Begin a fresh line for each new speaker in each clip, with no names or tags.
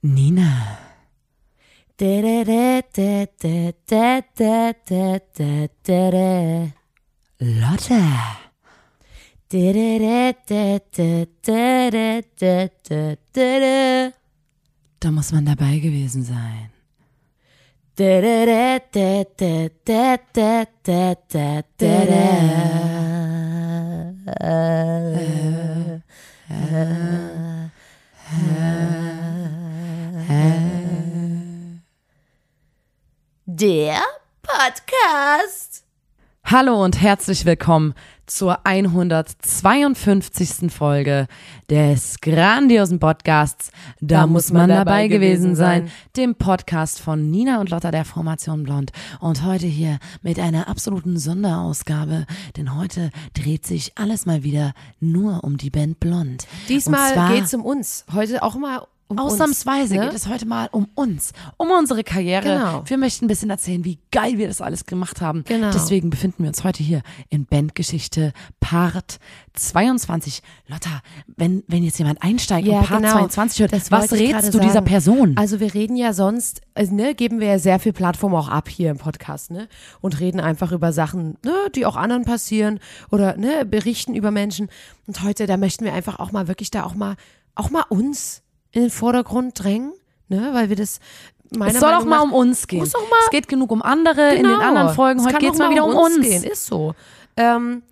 Nina. Lotte.
Da,
muss man dabei gewesen sein.
Da, da, da, da, da, da, da, da, da, da. Der Podcast.
Hallo und herzlich willkommen zur 152. Folge des grandiosen Podcasts Da, muss man, dabei gewesen sein, dem Podcast von Nina und Lotta der Formation Blond. Und heute hier mit einer absoluten Sonderausgabe, denn heute dreht sich alles mal wieder nur um die Band Blond.
Diesmal
zwar-
geht's um uns. Heute auch mal um
Ausnahmsweise
uns. ne?
geht es heute mal um uns, um unsere Karriere.
Genau.
Wir möchten ein bisschen erzählen, wie geil wir das alles gemacht haben.
Genau.
Deswegen befinden wir uns heute hier in Bandgeschichte Part 22. Lotta, wenn, wenn jetzt jemand einsteigt
Ja,
und Part
genau.
22 hört,
Das
was rätst du dieser
sagen.
Person?
Also wir reden ja sonst, also, ne, geben wir ja sehr viel Plattform auch ab hier im Podcast, ne? Und reden einfach über Sachen, ne, die auch anderen passieren oder ne, berichten über Menschen. Und heute, da möchten wir einfach auch mal wirklich da auch mal, auch mal uns in den Vordergrund drängen, ne? Weil wir das meiner
es soll
Meinung
auch mal um uns gehen.
muss auch mal-
es geht genug um andere in den
Genau.
anderen Folgen. Heute geht es mal wieder um uns.
Gehen. Ist so. Ähm,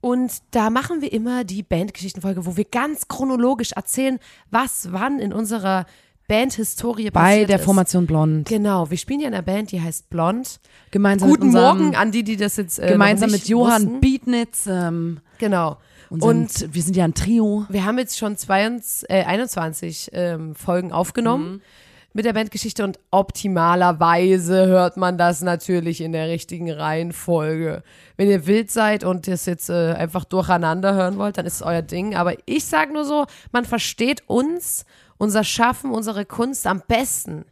und da machen wir immer die Bandgeschichtenfolge, wo wir ganz chronologisch erzählen, was wann in unserer Bandhistorie
Bei der
ist.
Formation Blond.
Genau, wir spielen ja in einer Band, die heißt Blond.
Gemeinsam
Guten
mit unserem,
Morgen an die, die das jetzt äh,
Gemeinsam mit Johann
wussten.
Bietnitz. Ähm,
Genau.
Und,
Und
wir sind ja ein Trio.
wir haben jetzt schon 22, äh, 21 ähm, Folgen aufgenommen mit der Bandgeschichte und optimalerweise hört man das natürlich in der richtigen Reihenfolge. Wenn ihr wild seid und das jetzt äh, einfach durcheinander hören wollt, dann ist es euer Ding. Aber ich sage nur so, man versteht uns, unser Schaffen, unsere Kunst am besten,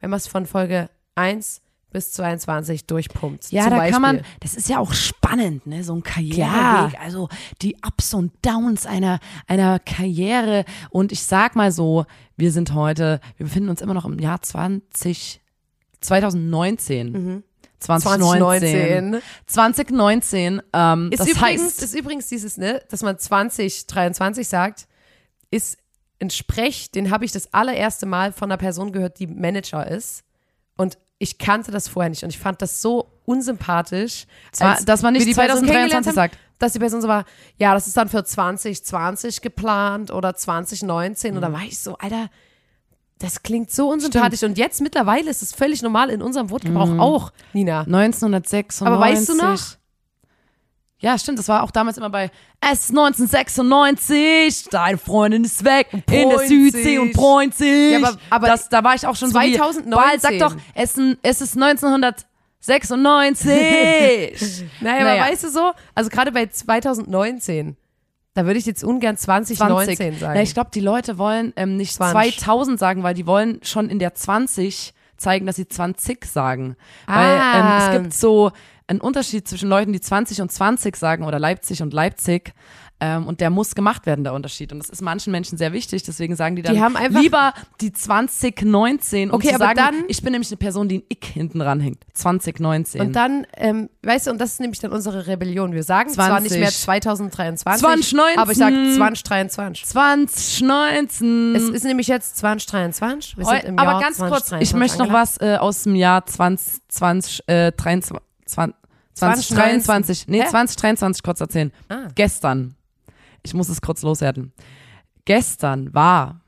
wenn man es von Folge 1 bis 22 durchpumpt.
Ja, da
Beispiel.
kann man, das ist ja auch spannend, ne, so ein Karriereweg, also die Ups und Downs einer, einer Karriere und ich sag mal so, wir sind heute, wir befinden uns immer noch im Jahr 20, 2019. 2019. 2019, ähm,
Ist
das
übrigens,
heißt,
ist übrigens dieses, ne, dass man 2023 sagt, ist ein Sprech, den habe ich das allererste Mal von einer Person gehört, die Manager ist. Und ich kannte das vorher nicht. Und ich fand das so unsympathisch,
Zwar, dass man nicht
wir die Person
2023
kennengelernt haben,
sagt.
dass die Person so war, ja, das ist dann für 2020 geplant oder 2019.
Mhm.
Und dann war ich so, Alter, das klingt so unsympathisch. Und jetzt mittlerweile ist es völlig normal in unserem Wortgebrauch
Mhm.
auch, Nina.
1996.
Aber weißt du noch?
Ja, stimmt, das war auch damals immer bei Es ist 1996, deine Freundin ist weg in der Südsee und freut sich.
Ja, aber- aber
das, da war ich auch schon so
2019.
wie, bald, sag doch, es, ist- es ist 1996.
Naja,
Naja.
aber weißt du so, also gerade bei 2019, da würde ich jetzt ungern 2019 sagen.
Na, ich glaube, die Leute wollen ähm, nicht
20.
2000 sagen, weil die wollen schon in der 20 zeigen, dass sie 20 sagen.
Ah.
Weil ähm, es gibt so einen Unterschied zwischen Leuten, die 20 und 20 sagen oder Leipzig und Leipzig. Ähm, und der muss gemacht werden, der Unterschied. Und das ist manchen Menschen sehr wichtig, deswegen sagen die dann
Die haben einfach-
lieber die 2019, um
Okay,
zu
aber
sagen,
dann-
ich bin nämlich eine Person, die ein Ick hinten dran hängt. 2019.
und dann, ähm, weißt du, und das ist nämlich dann unsere Rebellion. Wir sagen zwar
20.
nicht mehr 2023,
2019.
aber ich sage 2023.
2019.
Es ist nämlich jetzt 2023. Wir sind im
aber
Jahr
ganz kurz,
2023
ich möchte noch was äh, aus dem Jahr 20, 20, äh, 23, 20, 2023, nee,
Hä?
2023 kurz erzählen.
Ah.
Gestern, ich muss es kurz loswerden. Gestern war,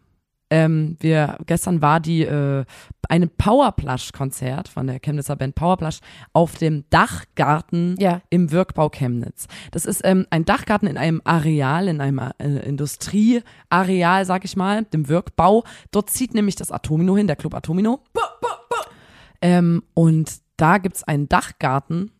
ähm, wir, gestern war die, äh, eine Powerplush-Konzert von der Chemnitzer Band Powerplush auf dem Dachgarten
Ja.
im Wirkbau Chemnitz. Das ist ähm, ein Dachgarten in einem Areal, in einem äh, Industrieareal, sag ich mal, dem Wirkbau. Dort zieht nämlich das Atomino hin, der Club Atomino. Ähm, und da gibt's einen Dachgarten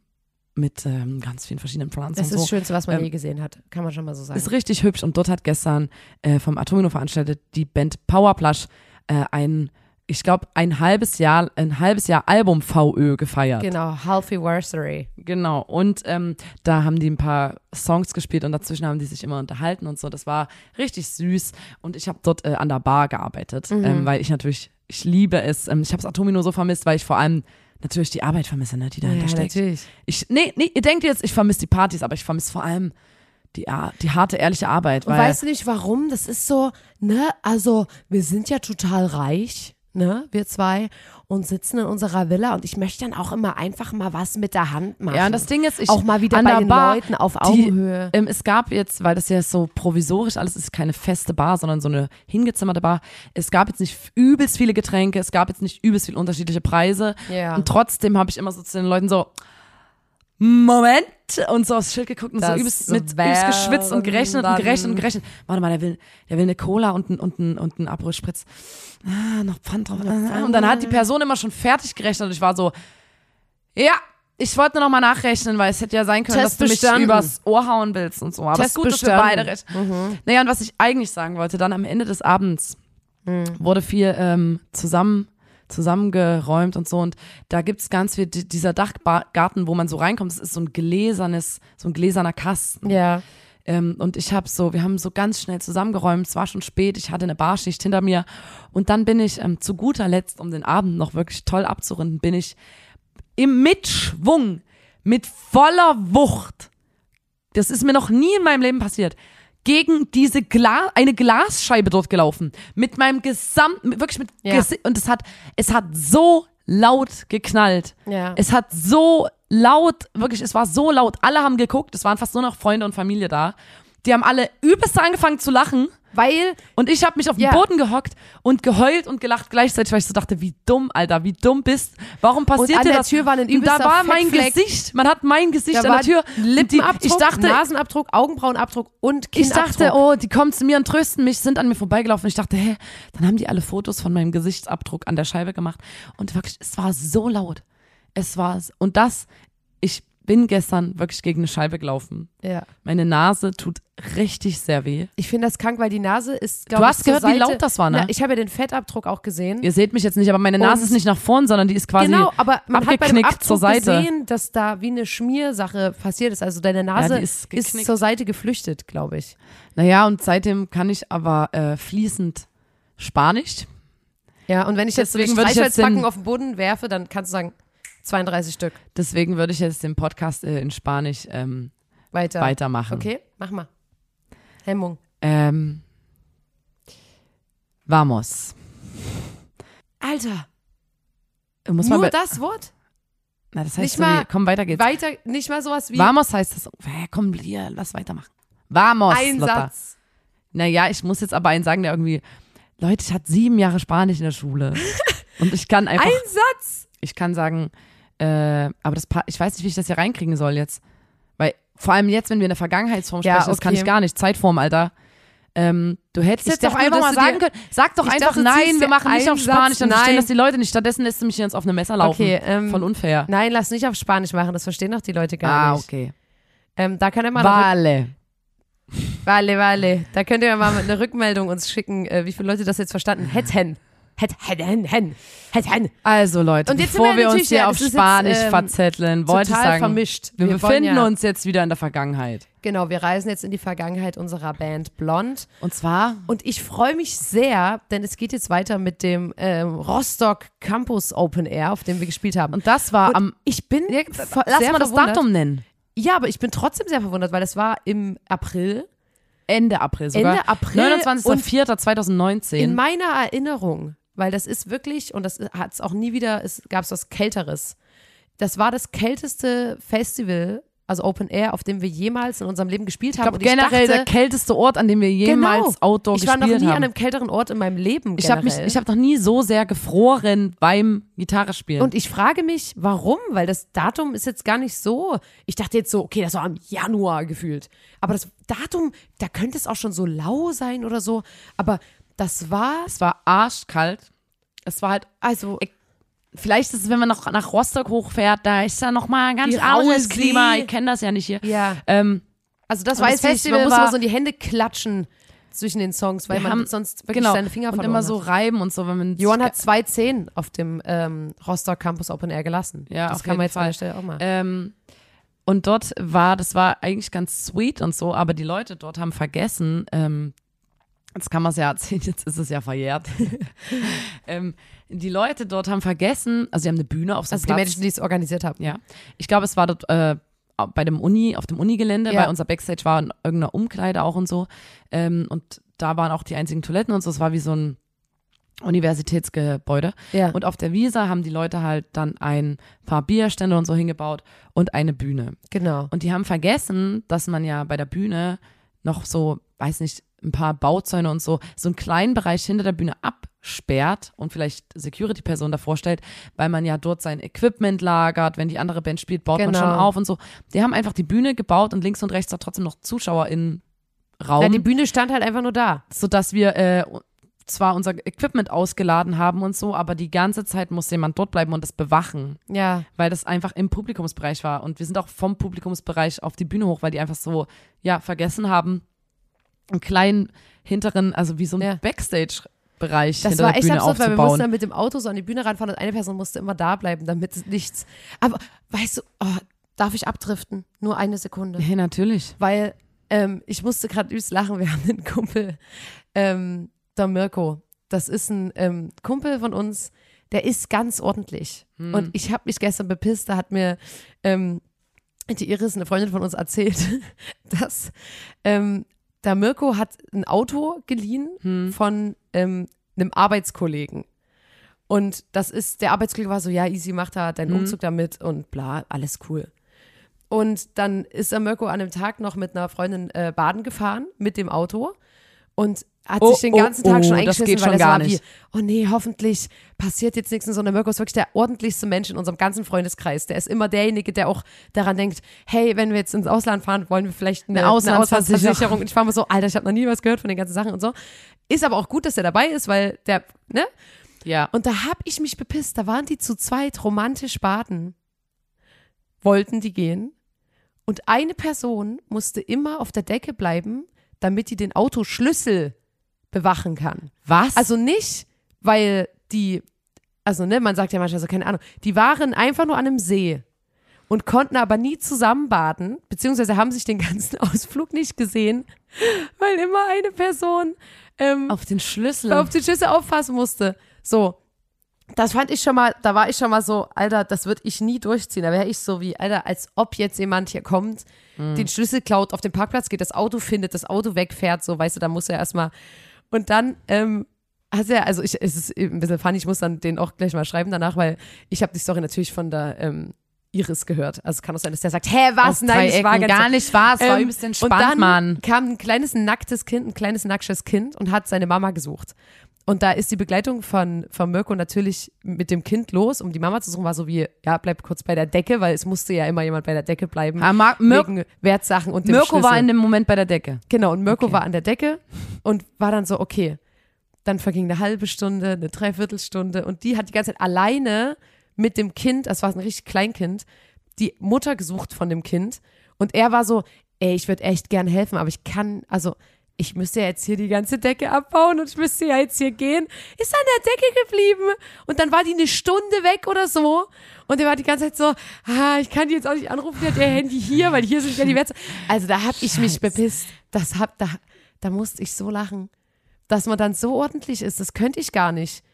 mit ähm, ganz vielen verschiedenen Pflanzen
Das ist
so.
das Schönste, was man
Ähm,
je gesehen hat. Kann man schon mal so sagen.
Ist richtig hübsch und dort hat gestern äh, vom Atomino veranstaltet die Band Powerplush äh, ein ich glaube, ein halbes Jahr, ein halbes Jahr Album VÖ gefeiert.
Genau, Halfiversary.
Genau. Und ähm, da haben die ein paar Songs gespielt und dazwischen haben die sich immer unterhalten und so. Das war richtig süß. Und ich habe dort äh, an der Bar gearbeitet,
Mhm.
ähm, weil ich natürlich, ich liebe es. Ähm, ich habe das Atomino so vermisst, weil ich vor allem natürlich die Arbeit vermisse, ne, die dahinter steckt.
natürlich.
Ich, nee, nee, ihr denkt jetzt, ich vermisse die Partys, aber ich vermisse vor allem die, die harte, ehrliche Arbeit.
Und
Weil,
weißt du nicht warum? Das ist so, ne, also wir sind ja total reich, ne, wir zwei, und sitzen in unserer Villa und ich möchte dann auch immer einfach mal was mit der Hand machen.
ja, und das Ding ist, ich
auch mal wieder bei
der
den
Bar,
Leuten auf
die,
Augenhöhe.
ähm, es gab jetzt, weil das ja so provisorisch alles ist, keine feste Bar, sondern so eine hingezimmerte Bar. Es gab jetzt nicht übelst viele Getränke, es gab jetzt nicht übelst viele unterschiedliche Preise.
Ja.
Und trotzdem habe ich immer so zu den Leuten so, Moment, und so aufs Schild geguckt und so
Das
übelst, mit übelst geschwitzt und gerechnet und gerechnet und gerechnet. Warte mal, der will, der will eine Cola und ein, und ein, und ein Aperol Spritz. Ah, noch Pfand drauf. Ah, Und dann hat die Person immer schon fertig gerechnet und ich war so, ja, ich wollte nur noch mal nachrechnen, weil es hätte ja sein können,
Test
dass du mich
bestanden.
übers Ohr hauen willst und so. Aber es
Test
ist gut, dass wir
bestanden.
beide recht. Naja, und was ich eigentlich sagen wollte, dann am Ende des Abends
Mhm.
wurde viel ähm, zusammen zusammengeräumt und so und da gibt's ganz viel, di- dieser Dachgarten, wo man so reinkommt, das ist so ein gläsernes, so ein gläserner Kasten.
ja.
Ähm, und ich habe so, wir haben so ganz schnell zusammengeräumt, es war schon spät, ich hatte eine Barschicht hinter mir und dann bin ich ähm, zu guter Letzt, um den Abend noch wirklich toll abzurunden, bin ich im Mitschwung, mit voller Wucht, das ist mir noch nie in meinem Leben passiert, gegen diese Gla eine Glasscheibe dort gelaufen. Mit meinem gesamten, wirklich mit
Ja.
Und es hat, es hat so laut geknallt.
Ja.
Es hat so laut, wirklich, es war so laut. Alle haben geguckt, es waren fast nur noch Freunde und Familie da. Die haben alle übelst angefangen zu lachen.
Weil,
Und ich habe mich auf den
Ja.
Boden gehockt und geheult und gelacht gleichzeitig, weil ich so dachte, wie dumm, Alter, wie dumm bist. Warum passiert
an
dir das?
Tür war ein
und da war mein
Fettfleck.
Gesicht, man hat mein Gesicht
da
an der Tür. Und
Lippenabdruck,
ich dachte,
Nasenabdruck, Augenbrauenabdruck und
ich
Kinnabdruck.
dachte, oh, die kommen zu mir und trösten mich, sind an mir vorbeigelaufen. Ich dachte, hä, dann haben die alle Fotos von meinem Gesichtsabdruck an der Scheibe gemacht. Und wirklich, es war so laut. Es war, und das, ich bin gestern wirklich gegen eine Scheibe gelaufen.
Ja.
Meine Nase tut richtig sehr weh.
Ich finde das krank, weil die Nase ist,
Du
glaube ich,
hast gehört,
zur
wie
Seite,
laut das war, ne?
Na, ich habe ja den Fettabdruck auch gesehen.
Ihr seht mich jetzt nicht, aber meine Nase
Und-
ist nicht nach vorn, sondern die ist quasi
genau, aber man hat bei dem
abgeknickt
Abdruck
zur Seite.
gesehen, dass da wie eine Schmiersache passiert ist. Also deine Nase
die ist
ist, zur Seite geflüchtet, glaube ich.
Naja, und seitdem kann ich aber äh, fließend Spanisch.
Ja, und wenn ich jetzt so
Deswegen jetzt den-
auf den Boden werfe, dann kannst du sagen, 32 Stück.
Deswegen würde ich jetzt den Podcast äh, in Spanisch ähm,
Weiter.
weitermachen.
Okay, mach mal. Hemmung.
Ähm, vamos.
Alter,
Muss
nur das Wort?
Na, das heißt
nicht
so
mal
wie, komm, weiter geht's.
Weiter, nicht mal sowas wie
Vamos heißt das. Hä, komm, hier, lass weitermachen. Vamos,
ein
Lotta.
Satz.
Naja, ich muss jetzt aber einen sagen, der irgendwie, Leute, ich hatte sieben Jahre Spanisch in der Schule. Und ich kann einfach,
Ein Satz.
ich kann sagen, äh, aber das, ich weiß nicht, wie ich das hier reinkriegen soll jetzt. Weil, vor allem jetzt, wenn wir in der Vergangenheitsform
Ja,
sprechen, das kann ich gar nicht. Zeitform, Alter. Ähm, du hättest
Ich
jetzt doch einfach mal sagen können, sag doch einfach
dachte,
nein, wir machen nicht auf Spanisch, dann
Satz,
verstehen
nein.
das die Leute nicht. Stattdessen lässt du mich jetzt auf eine Messer laufen.
Okay, ähm,
Voll unfair.
Nein, lass nicht auf Spanisch machen, das verstehen doch die Leute gar
ah,
nicht.
okay.
Ähm, da kann er mal
Vale.
Vale, vale. Da könnt ihr mal eine Rückmeldung uns schicken, äh, wie viele Leute das jetzt verstanden hätten.
Also Leute, bevor
wir
wir uns hier
ja,
auf
ist jetzt,
Spanisch
ähm,
verzetteln, wollte ich sagen,
vermischt.
wir,
wollen
befinden
ja,
uns jetzt wieder in der Vergangenheit.
Genau, wir reisen jetzt in die Vergangenheit unserer Band Blond.
Und zwar,
Und ich freue mich sehr, denn es geht jetzt weiter mit dem ähm, Rostock Campus Open Air, auf dem wir gespielt haben.
und das war
Und
am,
ich bin
Ja, lass mal das. Datum nennen.
Ja, aber ich bin trotzdem sehr verwundert, weil das war im April.
Ende April sogar.
Ende April und
29.04.2019.
In meiner Erinnerung, weil das ist wirklich, und das hat es auch nie wieder, es gab was Kälteres. Das war das kälteste Festival, also Open Air, auf dem wir jemals in unserem Leben gespielt
ich
haben.
glaube,
ich
generell
dachte,
der kälteste Ort, an dem wir jemals
genau,
Outdoor
ich war
gespielt
noch nie
haben.
an einem kälteren Ort in meinem Leben.
ich habe mich,
generell.
ich habe noch nie so sehr gefroren beim Gitarrespielen.
Und ich frage mich, warum? Weil das Datum ist jetzt gar nicht so. Ich dachte jetzt so, okay, das war im Januar gefühlt. Aber das Datum, da könnte es auch schon so lau sein oder so. Aber das war,
es war arschkalt. Es war halt
also,
Vielleicht ist es, wenn man noch nach Rostock hochfährt, da ist ja noch mal ein ganz anderes Klima. Ich kenne das ja nicht hier.
ja.
Ähm,
Also das
Und das
weiß ich,
Festival
man muss
war-
immer so in die Hände klatschen. zwischen den Songs, weil
Wir
man
haben-
sonst wirklich
genau.
seine Finger
und
verloren
immer so reiben und so, wenn man
Johann hat zwei Zehen auf dem ähm, Rostock Campus Open Air gelassen.
Ja,
das kann man jetzt an der
Fall.
Stelle auch mal.
Ähm, und dort war, das war eigentlich ganz sweet und so, aber die Leute dort haben vergessen, ähm, jetzt kann man es ja erzählen, jetzt ist es ja verjährt. ähm, die Leute dort haben vergessen, also sie haben eine Bühne auf so einem
also die
Platz.
Menschen, die es organisiert haben.
Ja. Ich glaube, es war dort äh, bei dem Uni, auf dem Unigelände,
Ja.
weil unser Backstage war in irgendeiner Umkleide auch und so. Ähm, und da waren auch die einzigen Toiletten und so. Es war wie so ein Universitätsgebäude.
Ja.
Und auf der Wiese haben die Leute halt dann ein paar Bierstände und so hingebaut und eine Bühne.
genau.
Und die haben vergessen, dass man ja bei der Bühne noch so, weiß nicht, ein paar Bauzäune und so, so einen kleinen Bereich hinter der Bühne absperrt und vielleicht Security-Person davor stellt, weil man ja dort sein Equipment lagert, wenn die andere Band spielt, baut man
Genau.
schon auf und so. Die haben einfach die Bühne gebaut und links und rechts da trotzdem noch Zuschauer im Raum
Ja, die Bühne stand halt einfach nur da.
sodass wir äh, zwar unser Equipment ausgeladen haben und so, aber die ganze Zeit muss jemand dort bleiben und das bewachen,
Ja.
weil das einfach im Publikumsbereich war. Und wir sind auch vom Publikumsbereich auf die Bühne hoch, weil die einfach so, ja, vergessen haben, einen kleinen hinteren, also wie so ein
Ja.
Backstage-Bereich
Das
hinter
war echt
Bühne
absurd, weil wir mussten dann mit dem Auto so an die Bühne ranfahren und eine Person musste immer da bleiben, damit nichts. Aber weißt du, oh, darf ich abdriften? Nur eine Sekunde.
Ja, natürlich.
Weil ähm, ich musste gerade übelst lachen. Wir haben einen Kumpel, ähm, der Mirko. Das ist ein ähm, Kumpel von uns, der ist ganz ordentlich.
Hm.
Und ich habe mich gestern bepisst, da hat mir ähm, die Iris, eine Freundin von uns, erzählt, dass ähm, der Mirko hat ein Auto geliehen
Hm.
von ähm, einem Arbeitskollegen. Und das ist, der Arbeitskollege war so, ja, easy, mach da deinen
Mhm.
Umzug damit und bla, alles cool. Und dann ist der Mirko an dem Tag noch mit einer Freundin äh, baden gefahren mit dem Auto und hat
Oh,
sich den
oh,
ganzen Tag schon
oh, das
eingeschissen,
geht
weil
gar
war
nicht.
wie, oh nee, hoffentlich passiert jetzt nichts. Und so, der Mirko ist wirklich der ordentlichste Mensch in unserem ganzen Freundeskreis. Der ist immer derjenige, der auch daran denkt, hey, wenn wir jetzt ins Ausland fahren, wollen wir vielleicht eine,
Eine
eine
Auslandsversicherung.
Auslandsversicherung. Und ich war immer so, Alter, ich habe noch nie was gehört von den ganzen Sachen und so. Ist aber auch gut, dass er dabei ist, weil der, ne?
Ja.
Und da hab ich mich bepisst. Da waren die zu zweit romantisch baden. Wollten die gehen. Und eine Person musste immer auf der Decke bleiben, damit die den Autoschlüssel bewachen kann.
Was?
Also nicht, weil die, also ne, man sagt ja manchmal so, keine Ahnung, die waren einfach nur an einem See und konnten aber nie zusammen baden, beziehungsweise haben sich den ganzen Ausflug nicht gesehen, weil immer eine Person ähm,
auf den Schlüssel.
auf die Schüsse aufpassen musste. So. Das fand ich schon mal, da war ich schon mal so, Alter, das würde ich nie durchziehen. Da wäre ich so wie, Alter, als ob jetzt jemand hier kommt, den Schlüssel klaut, auf den Parkplatz geht, das Auto findet, das Auto wegfährt, so, weißt du, da muss er erstmal. Und dann, ähm, hat er, also ich, es ist ein bisschen funny, ich muss dann den auch gleich mal schreiben danach, weil ich habe die Story natürlich von der ähm, Iris gehört. Also es kann auch sein, dass der sagt, hä, was?
Aus
Nein, ich war ganz
gar nicht wahr, es war
ähm,
übelst entspannt,
dann
Mann.
kam ein kleines nacktes Kind, ein kleines nacktes Kind und hat seine Mama gesucht. Und da ist die Begleitung von, von Mirko natürlich mit dem Kind los, um die Mama zu suchen, war so wie, ja, bleib kurz bei der Decke, weil es musste ja immer jemand bei der Decke bleiben.
Ah, Mar Mir
wegen Wertsachen und dem
Mirko war
Schlüssel.
in dem Moment bei der Decke.
Genau, und Mirko
Okay.
war an der Decke und war dann so, okay. Dann verging eine halbe Stunde, eine Dreiviertelstunde und die hat die ganze Zeit alleine mit dem Kind, das war ein richtig Kleinkind, die Mutter gesucht von dem Kind und er war so, ey, ich würde echt gern helfen, aber ich kann, also ich müsste ja jetzt hier die ganze Decke abbauen und ich müsste ja jetzt hier gehen. Ist an der Decke geblieben und dann war die eine Stunde weg oder so und er war die ganze Zeit so, ah, ich kann die jetzt auch nicht anrufen, die hat ihr Handy hier, weil hier sind ja die Werte. Also da hab ich mich bepisst. Das hab, da, da musste ich so lachen, dass man dann so ordentlich ist. Das könnte ich gar nicht.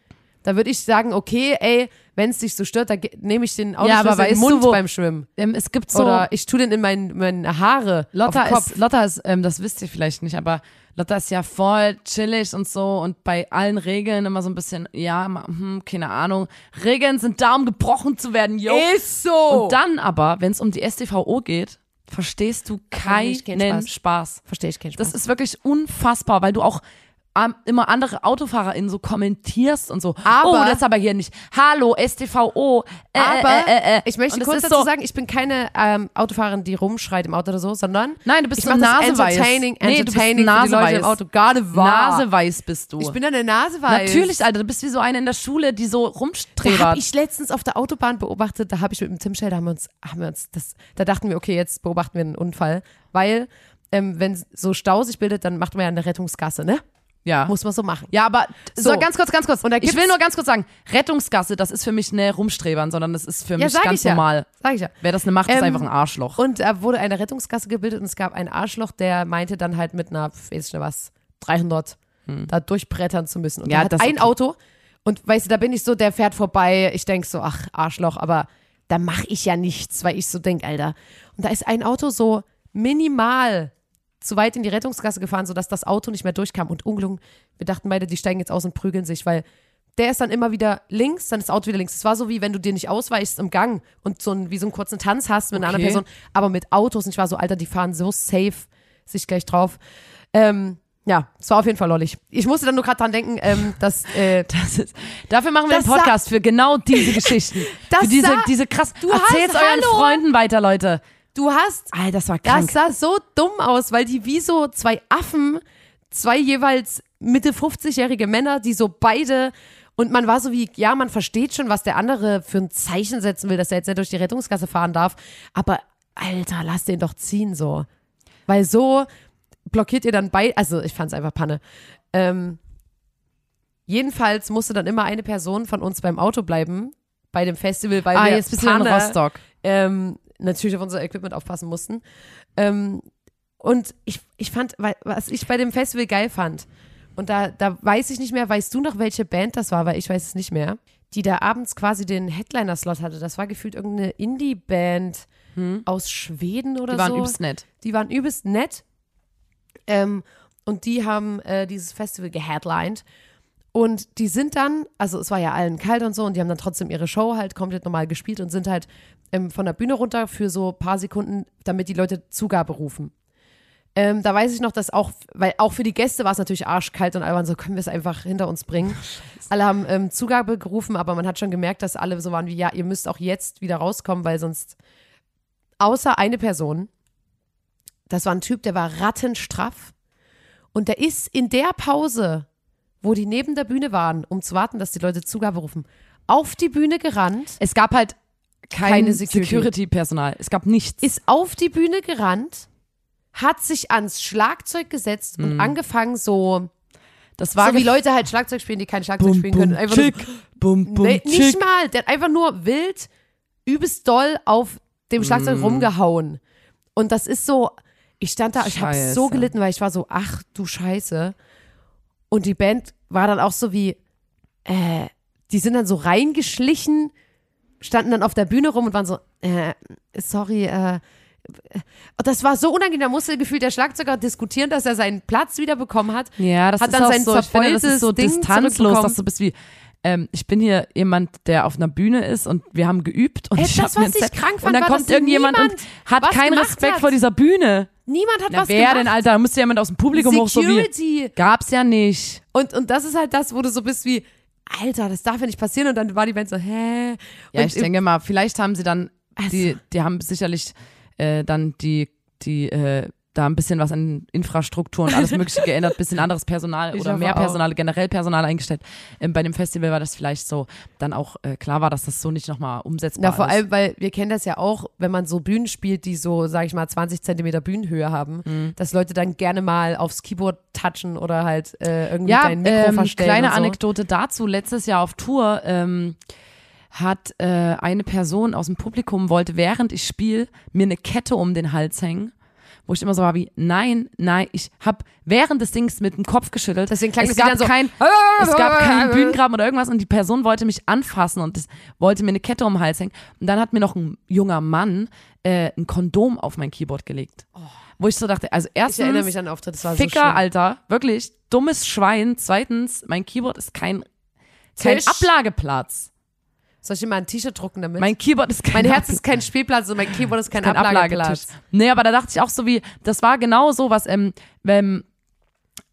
Da würde ich sagen, okay, ey, wenn es dich so stört, dann ge- nehme ich den
Ja, aber
Autoschlüssel in den
weißt du,
Mund
wo-
beim Schwimmen.
Ähm, es gibt so.
Oder ich tue den in mein, meine Haare.
Lotta
auf den Kopf.
ist, Lotta ist, ähm, das wisst ihr vielleicht nicht, aber Lotta ist ja voll chillig und so und bei allen Regeln immer so ein bisschen, ja, hm, keine Ahnung. Regeln sind da, um gebrochen zu werden, yo.
Ist so.
Und dann aber, wenn es um die StVO geht, verstehst du
keinen Spaß.
Spaß.
Verstehe ich keinen Spaß.
Das ist wirklich unfassbar, weil du auch immer andere AutofahrerInnen so kommentierst und so.
Aber-
oh, das ist aber hier nicht. Hallo, StVO. Äh,
aber
äh, äh, äh.
ich möchte kurz dazu
so,
sagen, ich bin keine ähm, Autofahrerin, die rumschreit im Auto oder so, sondern
Nein, du bist
ich
so naseweiß.
entertaining,
Nee, du bist
entertaining
naseweiß.
im Auto. Gerade wahr.
Naseweiß bist du.
Ich bin eine Naseweiß.
Natürlich, Alter, du bist wie so eine in der Schule, die so rumstrebert.
ich letztens auf der Autobahn beobachtet, da habe ich mit dem Tim Schell, da haben wir uns, haben wir uns das, da dachten wir, okay, jetzt beobachten wir einen Unfall, weil ähm, wenn so Stau sich bildet, dann macht man ja eine Rettungsgasse, ne?
Ja.
Muss man so machen.
Ja, aber so,
So.
ganz kurz, ganz kurz.
Und
ich will nur ganz kurz sagen, Rettungsgasse, das ist für mich ne Rumstrebern, sondern das ist für
Ja,
mich
sag
ganz
ich ja.
normal.
Sag ich ja.
Wer das ne macht, ist
Ähm,
einfach ein Arschloch.
Und da wurde eine Rettungsgasse gebildet und es gab einen Arschloch, der meinte dann halt mit einer, weiß ich nicht was, 300 da durchbrettern zu müssen. Und
Hm. Ja,
hat ein
okay.
Auto und weißt du, da bin ich so, der fährt vorbei. Ich denk so, ach, Arschloch, aber da mache ich ja nichts, weil ich so denk, Alter. Und da ist ein Auto so minimal zu weit in die Rettungsgasse gefahren, sodass das Auto nicht mehr durchkam. Und ungelungen, wir dachten beide, die steigen jetzt aus und prügeln sich, weil der ist dann immer wieder links, dann ist das Auto wieder links. Es war so wie wenn du dir nicht ausweichst im Gang und so ein, wie so einen kurzen Tanz hast mit einer
Okay.
anderen Person, aber mit Autos. Und ich war so, Alter, die fahren so safe sich gleich drauf. Ähm, ja, es war auf jeden Fall lollig. Ich musste dann nur gerade dran denken, ähm, dass äh,
Das ist, dafür machen wir einen Podcast für genau diese Geschichten.
Das
für diese, diese krass.
Du
Erzähl's
hast-
euren
hallo?
Freunden weiter, Leute.
Du hast
Alter, das war
Das
krank.
sah so dumm aus, weil die wie so zwei Affen, zwei jeweils Mitte 50-jährige Männer, die so beide und man war so wie, ja, man versteht schon, was der andere für ein Zeichen setzen will, dass er jetzt nicht durch die Rettungsgasse fahren darf, aber Alter, lass den doch ziehen so. Weil so blockiert ihr dann bei, also ich fand's einfach Panne. Ähm, jedenfalls musste dann immer eine Person von uns beim Auto bleiben, bei dem Festival, weil
ah,
wir
jetzt bist du in
Panne-
Rostock.
ähm, natürlich auf unser Equipment aufpassen mussten. Ähm, und ich, ich fand, was ich bei dem Festival geil fand, und da, da weiß ich nicht mehr, weißt du noch, welche Band das war, weil ich weiß es nicht mehr, die da abends quasi den Headliner-Slot hatte. Das war gefühlt irgendeine Indie-Band aus Schweden oder
Die waren
so.
übelst nett.
Die waren übelst nett. Ähm, und die haben äh, dieses Festival geheadlined. Und die sind dann, also es war ja allen kalt und so, und die haben dann trotzdem ihre Show halt komplett normal gespielt und sind halt ähm, von der Bühne runter für so ein paar Sekunden, damit die Leute Zugabe rufen. Ähm, da weiß ich noch, dass auch, weil auch für die Gäste war es natürlich arschkalt und alle waren so, können wir es einfach hinter uns bringen. Alle haben ähm, Zugabe gerufen, aber man hat schon gemerkt, dass alle so waren wie, ja, ihr müsst auch jetzt wieder rauskommen, weil sonst, außer eine Person, das war ein Typ, der war rattenstraff und der ist in der Pause, wo die neben der Bühne waren, um zu warten, dass die Leute Zugabe rufen, auf die Bühne gerannt,
Es gab halt kein
Keine Security.
Security-Personal. es gab nichts.
ist auf die Bühne gerannt, hat sich ans Schlagzeug gesetzt und angefangen so,
das war
so wie Leute halt Schlagzeug spielen, die kein Schlagzeug
bum,
spielen
bum,
können. Einfach nur
chick, bum, bum,
nee,
chick.
nicht mal, der hat einfach nur wild, übelst doll auf dem Schlagzeug
Mm.
rumgehauen. Und das ist so, ich stand da, ich habe so
Scheiße.
gelitten, weil ich war so, ach du Scheiße. Und die Band war dann auch so wie, äh, die sind dann so reingeschlichen, standen dann auf der Bühne rum und waren so, äh, sorry, äh, und das war so unangenehm, da musste gefühlt der Schlagzeuger diskutieren, dass er seinen Platz wieder bekommen hat.
Ja, das
Hat
ist
dann
auch
sein
so, ich finde, das ist so
Ding
distanzlos, dass du bist wie, ähm, ich bin hier jemand, der auf einer Bühne ist und wir haben geübt und
Ey,
ich
das, was ich krank fand,
und dann kommt irgendjemand und hat keinen Respekt
hat.
vor dieser Bühne.
Niemand hat
Na,
was
wer
gemacht.
denn, Alter? Da müsste jemand aus dem Publikum hoch so wie,
Security.
gab's ja nicht.
Und, und das ist halt das, wo du so bist wie, Alter, das darf ja nicht passieren. Und dann war die Band so, hä?
Ja,
und
ich denke mal, vielleicht haben sie dann,
Also-
die, die haben sicherlich äh, dann die, die, äh, da ein bisschen was an Infrastruktur und alles Mögliche geändert, bisschen anderes Personal
Ich
oder mehr
auch.
Personal, generell Personal eingestellt. Ähm, bei dem Festival war das vielleicht so, dann auch äh, klar war, dass das so nicht nochmal umsetzbar
Na, vor
ist.
allem, weil wir kennen das ja auch, wenn man so Bühnen spielt, die so, sag ich mal, 20 Zentimeter Bühnenhöhe haben,
Mhm.
dass Leute dann gerne mal aufs Keyboard touchen oder halt äh, irgendwie
ja,
dein Mikro
ähm,
verstellen.
kleine
so.
Anekdote dazu. Letztes Jahr auf Tour ähm, hat äh, eine Person aus dem Publikum wollte, während ich spiele, mir eine Kette um den Hals hängen. Wo ich immer so war wie, nein, nein, ich habe während des Dings mit dem Kopf geschüttelt.
Deswegen klang es
gab
dann so,
kein, es gab keinen Bühnengraben oder irgendwas und die Person wollte mich anfassen und das, wollte mir eine Kette um den Hals hängen. Und dann hat mir noch ein junger Mann äh, ein Kondom auf mein Keyboard gelegt. Wo ich so dachte, also
Ich erinnere
erstens,
mich an den Auftritt, das war
Ficker,
so schlimm.
Alter, wirklich, dummes Schwein. Zweitens, mein Keyboard ist kein, kein
Tisch.
Ablageplatz.
Soll ich dir mal ein T-Shirt drucken damit?
Mein Keyboard ist kein
mein Herz ist kein Spielplatz und mein Keyboard ist kein,
kein
Ablageplatz.
Ablagetisch. Nee, aber da dachte ich auch so wie, das war genau so was, ähm, wenn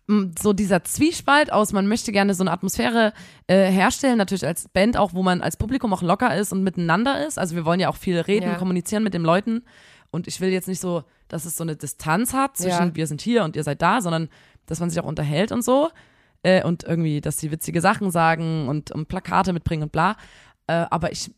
m, so dieser Zwiespalt aus, man möchte gerne so eine Atmosphäre äh, herstellen, natürlich als Band auch, wo man als Publikum auch locker ist und miteinander ist. Also wir wollen ja auch viel reden,
Ja.
kommunizieren mit den Leuten. Und ich will jetzt nicht so, dass es so eine Distanz hat zwischen
Ja.
wir sind hier und ihr seid da, sondern dass man sich auch unterhält und so. Äh, und irgendwie, dass sie witzige Sachen sagen und, und Plakate mitbringen und bla. Äh, aber ich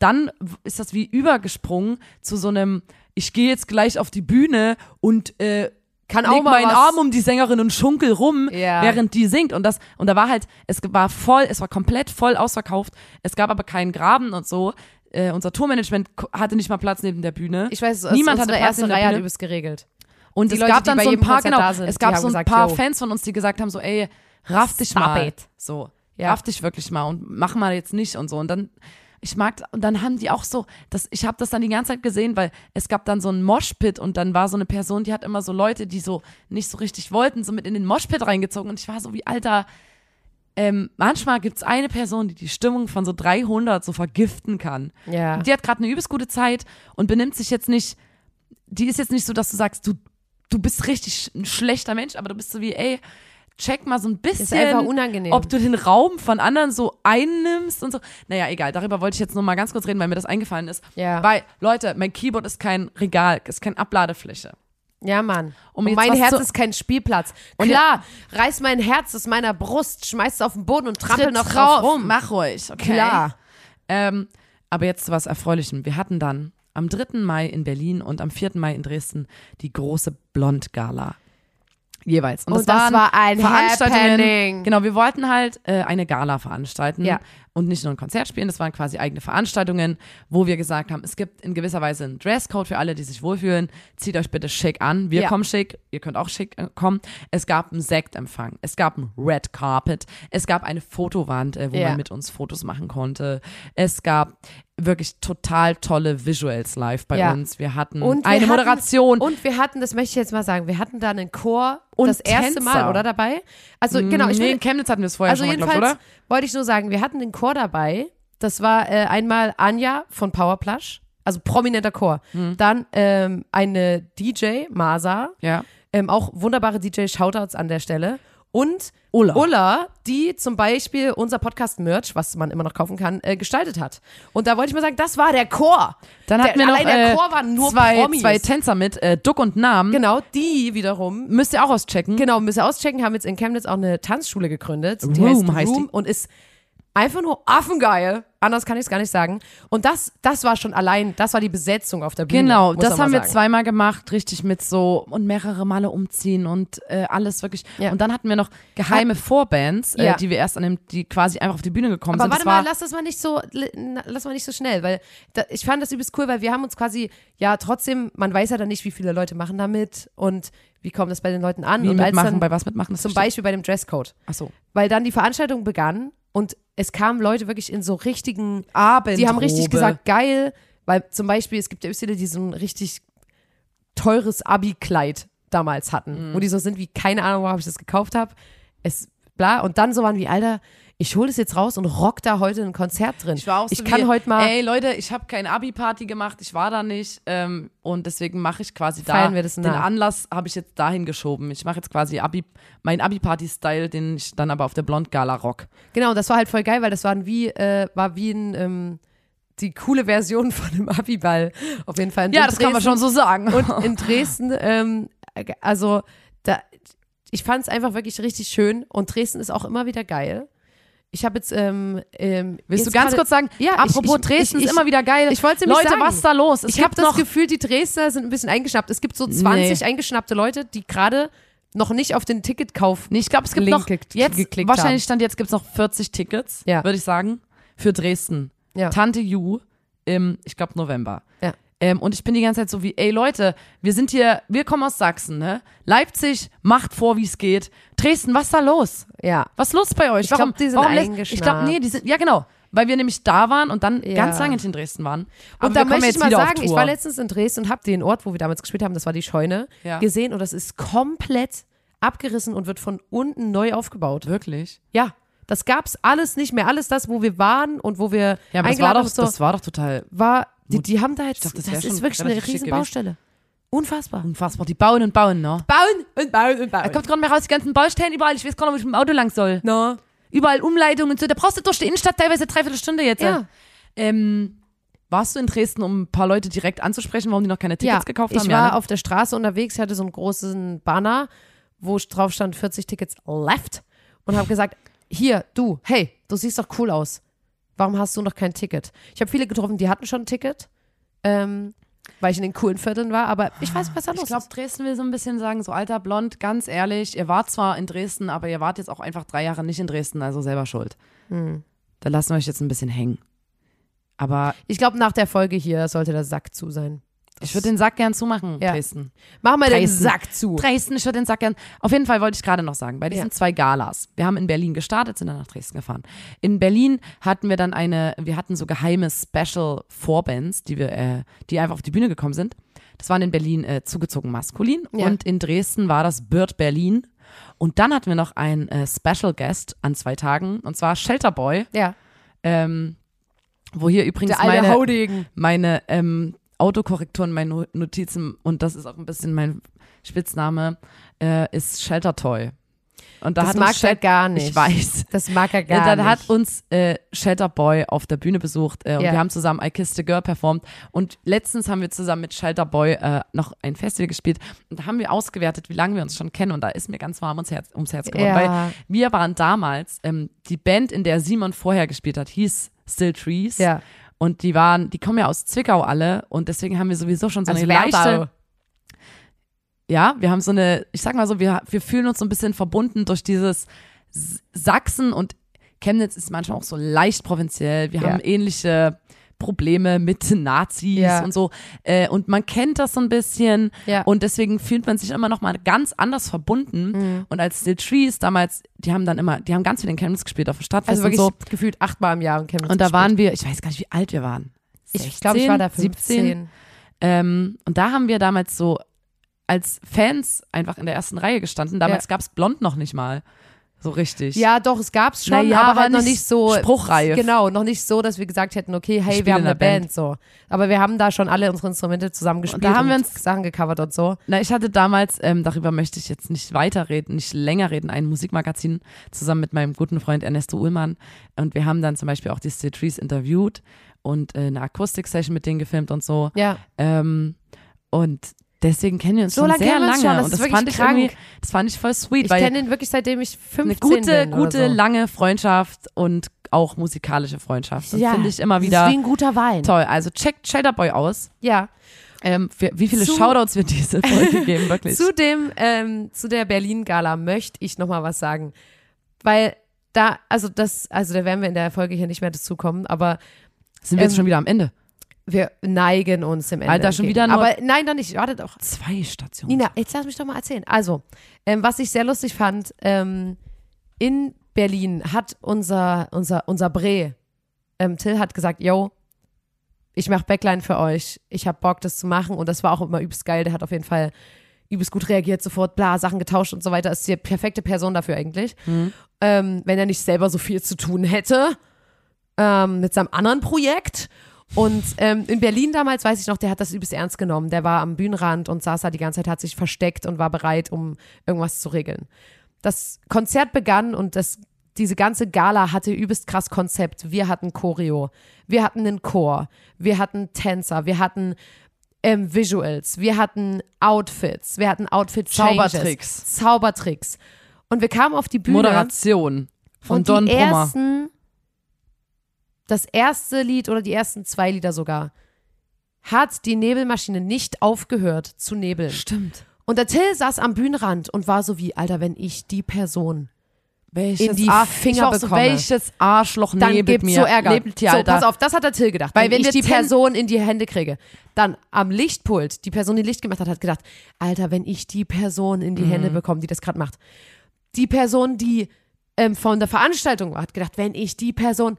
dann ist das wie übergesprungen zu so einem, ich gehe jetzt gleich auf die Bühne und äh,
Kann auch mal
meinen
was-
Arm um die Sängerin und schunkel rum,
Ja.
während die singt. Und das, und da war halt, es war voll, es war komplett voll ausverkauft. Es gab aber keinen Graben und so. Äh, unser Tourmanagement hatte nicht mal Platz neben der Bühne.
Ich weiß, es-
Niemand hatte Platz
erste
in der
Reihe hat
Bühne.
übelst geregelt.
Und
Die
es
Leute,
gab dann so ein paar,
Konzert
genau,
da sind,
es gab so ein
gesagt,
paar
yo.
Fans von uns, die gesagt haben so, ey, raff dich
Stop
mal.
it.
So,
Ja.
raff dich wirklich mal und mach mal jetzt nicht und so. Und dann, ich mag, und dann haben die auch so, das, ich habe das dann die ganze Zeit gesehen, weil es gab dann so einen Moshpit und dann war so eine Person, die hat immer so Leute, die so nicht so richtig wollten, so mit in den Moshpit reingezogen. Und ich war so wie, Alter, ähm, manchmal gibt's eine Person, die die Stimmung von so 300 so vergiften kann.
Ja.
Die hat gerade eine übelst gute Zeit und benimmt sich jetzt nicht, die ist jetzt nicht so, dass du sagst, du, du bist richtig ein schlechter Mensch, aber du bist so wie, ey, check mal so ein bisschen, ob du den Raum von anderen so einnimmst und so. Naja, egal, darüber wollte ich jetzt nur mal ganz kurz reden, weil mir das eingefallen ist.
Ja.
Weil, Leute, mein Keyboard ist kein Regal, ist keine Abladefläche.
Ja, Mann.
Um
und mein Herz ist kein Spielplatz.
Und
Klar, reiß mein Herz aus meiner Brust, schmeiß es auf den Boden und trampel noch drauf rum.
Mach ruhig, okay.
Klar.
Ähm, aber jetzt zu was Erfreulichem. Wir hatten dann am 3. Mai in Berlin und am 4. Mai in Dresden die große Blond-Gala. Jeweils.
Und das
waren
war ein
Veranstaltungen.
Happening.
Genau, wir wollten halt äh, eine Gala veranstalten
Ja.
Und nicht nur ein Konzert spielen. Das waren quasi eigene Veranstaltungen, wo wir gesagt haben, es gibt in gewisser Weise einen Dresscode für alle, die sich wohlfühlen. Zieht euch bitte schick an. Wir
Ja.
kommen schick, ihr könnt auch schick äh, kommen. Es gab einen Sektempfang, es gab ein Red Carpet, es gab eine Fotowand, äh, wo
Ja.
man mit uns Fotos machen konnte. Es gab wirklich total tolle Visuals live bei
Ja.
uns. Wir hatten
Und wir
eine
hatten-
Moderation.
Und wir hatten, das möchte ich jetzt mal sagen, wir hatten da einen Chor
Und
das erste
Tänzer.
Mal, oder dabei? Also genau, ich
nee,
will,
in Chemnitz hatten wir es vorher
also
schon mal, glaub
jedenfalls
oder?
wollte ich nur sagen, wir hatten den Chor dabei. Das war äh, einmal Anja von Powerplush, also prominenter Chor.
Hm.
Dann ähm, eine DJ, Masa,
Ja.
ähm, auch wunderbare DJ, Shoutouts an der Stelle. Und
Ulla.
Ulla, die zum Beispiel unser Podcast-Merch, was man immer noch kaufen kann, äh, gestaltet hat. Und da wollte ich mal sagen, das war der Chor.
Dann hatten
der,
wir noch
allein der
äh,
Chor waren nur
zwei,
Promis.
zwei Tänzer mit äh, Duck und Namen.
Genau, die wiederum
Müsst ihr auch auschecken.
Genau, müsst ihr auschecken, haben jetzt in Chemnitz auch eine Tanzschule gegründet. Die
Room
heißt,
heißt
Room
die.
und ist einfach nur affengeil. Anders kann ich es gar nicht sagen. Und das, das war schon allein, das war die Besetzung auf der Bühne.
Genau, das haben wir
sagen.
zweimal gemacht, richtig mit so und mehrere Male umziehen und äh, alles wirklich.
Ja.
Und dann hatten wir noch geheime Vorbands, äh,
Ja.
die wir erst an dem, die quasi einfach auf die Bühne gekommen
Aber
sind.
warte
das war,
mal, lass das mal nicht so, lass mal nicht so schnell, weil da, ich fand das übelst cool, weil wir haben uns quasi, ja, trotzdem, man weiß ja dann nicht, wie viele Leute machen da mit und wie kommt das bei den Leuten an.
wie
und
mitmachen,
dann,
bei was mitmachen? Das
zum
verstehe ich.
Beispiel bei dem Dresscode.
Ach so.
Weil dann die Veranstaltung begann und es kamen Leute wirklich in so richtigen
Abend.
Die haben richtig gesagt, geil, weil zum Beispiel, es gibt ja Übste, die so ein richtig teures Abi-Kleid damals hatten,
Mhm.
wo die so sind wie, keine Ahnung, warum ich das gekauft habe. Es, bla, und dann so waren wie, Alter, ich hole das jetzt raus und rock da heute ein Konzert drin.
Ich war auch so
ich kann
wie,
heute mal,
Ey Leute, ich habe keine Abi-Party gemacht, ich war da nicht ähm, und deswegen mache ich quasi da
wir das
den
nach.
Anlass habe ich jetzt dahin geschoben. Ich mache jetzt quasi Abi, mein Abi-Party-Style, den ich dann aber auf der Blond-Gala rock.
genau, und das war halt voll geil, weil das waren wie, äh, war wie ein, ähm, die coole Version von einem Abi-Ball. Auf jeden Fall.
Ja, das kann man
Dresden-
schon so sagen.
Und in Dresden, ähm, also da, ich fand es einfach wirklich richtig schön und Dresden ist auch immer wieder geil. Ich habe jetzt, ähm, ähm,
Willst
jetzt
du ganz kurz sagen,
Ja, ich-
apropos
ich-
Dresden
ich-
ist immer wieder geil.
Ich wollte
Leute,
sagen.
was ist da los? Es
ich habe das Gefühl, die Dresdner sind ein bisschen eingeschnappt. Es gibt so 20 eingeschnappte Leute, die gerade noch nicht auf den Ticketkauf.
Nee, ich glaube, es gibt
Link
noch jetzt
geklickt
wahrscheinlich stand jetzt gibt's noch 40 Tickets,
Ja.
würde ich sagen, für Dresden.
Ja.
Tante Ju im, ich glaube November.
Ja.
Ähm, und ich bin die ganze Zeit so wie, ey Leute, wir sind hier, wir kommen aus Sachsen, ne? Leipzig macht vor, wie es geht. Dresden, was ist da los?
Ja.
Was ist los bei euch?
Ich glaub,
warum,
die sind
warum lässt- Ich glaube, nee, die sind, ja genau, weil wir nämlich da waren und dann
Ja.
ganz lange nicht in Dresden waren. Aber
Und da möchte ich mal sagen, ich war letztens in Dresden und habe den Ort, wo wir damals gespielt haben, das war die Scheune,
Ja.
gesehen und das ist komplett abgerissen und wird von unten neu aufgebaut.
Wirklich?
Ja, das gab's alles nicht mehr. Alles das, wo wir waren und wo wir
Ja, aber das
eingeladen
war, doch,
so,
das war doch total
war, die, die haben da jetzt,
dachte, das
das, ist wirklich eine riesen. Baustelle. Unfassbar.
unfassbar. Die bauen und bauen, ne?
Bauen und bauen und
Da
bauen.
kommt gerade mal raus, die ganzen Baustellen überall. Ich weiß gar nicht, wo ich mit dem Auto lang soll.
No.
Überall Umleitungen und so. Da brauchst du durch die Innenstadt teilweise dreiviertel Stunde jetzt.
Ja.
Ähm, warst du in Dresden, um ein paar Leute direkt anzusprechen, warum die noch keine Tickets
ja,
gekauft
ich
haben?
war
ja, ne?
auf der Straße unterwegs, ich hatte so einen großen Banner, wo drauf stand 40 Tickets left und habe gesagt, hier, du, hey, du siehst doch cool aus. Warum hast du noch kein Ticket? Ich habe viele getroffen, die hatten schon ein Ticket. Ähm, weil ich in den coolen Vierteln war, aber ich weiß, was da los
Ich glaube,
ist.
Dresden will so ein bisschen sagen, so alter Blond, ganz ehrlich, ihr wart zwar in Dresden, aber ihr wart jetzt auch einfach drei Jahre nicht in Dresden, also selber schuld.
Hm.
Da lassen wir euch jetzt ein bisschen hängen. Aber
Ich glaube, nach der Folge hier sollte der Sack zu sein.
Ich würde den Sack gern zumachen,
Ja.
Dresden.
Wir den
Dresden.
Sack zu.
Dresden, ich würde den Sack gern. Auf jeden Fall wollte ich gerade noch sagen, bei diesen
Ja.
zwei Galas. Wir haben in Berlin gestartet, sind dann nach Dresden gefahren. In Berlin hatten wir dann eine, wir hatten so geheime Special Vorbands, die wir, äh, die einfach auf die Bühne gekommen sind. Das waren in Berlin äh, zugezogen maskulin
Ja.
und in Dresden war das Bird Berlin. Und dann hatten wir noch einen äh, Special Guest an zwei Tagen und zwar Shelterboy,
Ja,
ähm, wo hier übrigens meine, meine ähm, Autokorrekturen, meine No- Notizen und das ist auch ein bisschen mein Spitzname, äh, ist Sheltertoy. Und da
Das
hat
mag er gar nicht.
Ich weiß.
Das mag er gar
dann
nicht.
hat uns äh, Shelterboy auf der Bühne besucht äh, und
Ja.
wir haben zusammen I Kissed a Girl performt und letztens haben wir zusammen mit Shelterboy äh, noch ein Festival gespielt und da haben wir ausgewertet, wie lange wir uns schon kennen und da ist mir ganz warm ums Herz, ums Herz geworden,
Ja.
weil wir waren damals, ähm, die Band, in der Simon vorher gespielt hat, hieß Still Trees
ja.
Und die waren, die kommen ja aus Zwickau alle und deswegen haben wir sowieso schon so
Also
eine
Werdau.
leichte, ja, wir haben so eine, ich sag mal so, wir, wir fühlen uns so ein bisschen verbunden durch dieses Sachsen und Chemnitz ist manchmal auch so leicht provinziell. Wir
Ja.
haben ähnliche Probleme mit Nazis
Ja.
und so. Äh, und man kennt das so ein bisschen.
Ja.
Und deswegen fühlt man sich immer noch mal ganz anders verbunden.
Mhm.
Und als The Trees damals, die haben dann immer, die haben ganz viel in Chemnitz gespielt auf dem Stadtfest
Also wirklich
und so.
gefühlt achtmal im Jahr und Chemnitz
Und da
gespielt.
waren wir, ich weiß gar nicht, wie alt wir waren.
Ich glaube, ich war da
16,
15.
Ähm, und da haben wir damals so als Fans einfach in der ersten Reihe gestanden. Damals
Ja.
gab's Blond noch nicht mal. So richtig.
Ja, doch, es gab's schon,
Naja,
aber
aber
halt noch
nicht
nicht so
spruchreif.
Genau, noch nicht so, dass wir gesagt hätten, okay, hey, wir haben
in
eine
der
Band. so. Aber wir haben da schon alle unsere Instrumente zusammen gespielt
da haben wir uns-
Sachen gecovert und so.
Na, ich hatte damals, ähm, darüber möchte ich jetzt nicht weiterreden, nicht länger reden, ein Musikmagazin zusammen mit meinem guten Freund Ernesto Ullmann. Und wir haben dann zum Beispiel auch die Steel Trees interviewt und äh, eine Akustik-Session mit denen gefilmt und so.
Ja.
Ähm, und deswegen kennen wir uns
So
schon
lange
sehr lange.
schon, das
und das fand ich irgendwie, das fand ich voll sweet,
Ich kenne ihn wirklich seitdem ich 15
eine gute,
bin
gute,
so.
lange Freundschaft und auch musikalische Freundschaft. Das
ja,
finde ich immer
das
wieder
Ist wie ein guter Wein.
toll. Also checkt Shelterboy aus.
Ja.
Ähm, wie viele
Zu-
Shoutouts wird diese Folge geben, wirklich?
Zu dem, ähm, zu der Berlin-Gala möchte ich noch mal was sagen. Weil da, also das, also da werden wir in der Folge hier nicht mehr dazu kommen, aber
Sind wir jetzt
ähm,
schon wieder am Ende?
Wir neigen uns im Ende.
Alter, schon
entgegen.
wieder nur-
Aber nein, doch nicht. Warte doch.
Zwei Stationen.
Nina, jetzt lass mich doch mal erzählen. Also, ähm, was ich sehr lustig fand, ähm, in Berlin hat unser, unser, unser Bre, ähm, Till hat gesagt, yo, ich mach Backline für euch. Ich hab Bock, das zu machen. Und das war auch immer übelst geil. Der hat auf jeden Fall übelst gut reagiert, sofort bla, Sachen getauscht und so weiter. Ist die perfekte Person dafür eigentlich. Ähm, wenn er nicht selber so viel zu tun hätte ähm, mit seinem anderen Projekt. Und ähm, in Berlin damals, weiß ich noch, der hat das übelst ernst genommen. Der war am Bühnenrand und saß da die ganze Zeit, hat sich versteckt und war bereit, um irgendwas zu regeln. Das Konzert begann und das, diese ganze Gala hatte übelst krass Konzept. Wir hatten Choreo, wir hatten einen Chor, wir hatten Tänzer, wir hatten ähm, Visuals, wir hatten Outfits, wir hatten Outfit-Changes,
Zaubertricks.
Zaubertricks. Und wir kamen auf die Bühne
Moderation von
und
Don
die
Brummer.
ersten, das erste Lied oder die ersten zwei Lieder sogar, hat die Nebelmaschine nicht aufgehört zu nebeln.
Stimmt.
Und der Till saß am Bühnenrand und war so wie, Alter, wenn ich die Person,
Welches
in die
Ar-
Finger
auch so,
bekomme.
welches Arschloch
dann
nebelt mir.
so Ärger.
Nebelt hier,
so, pass auf, das hat der Till gedacht.
Weil
wenn,
wenn
ich die Person in die Hände kriege, dann am Lichtpult, die Person, die Licht gemacht hat, hat gedacht, Alter, wenn ich die Person in die
Mhm.
Hände bekomme, die das gerade macht. Die Person, die ähm, von der Veranstaltung war, hat gedacht, wenn ich die Person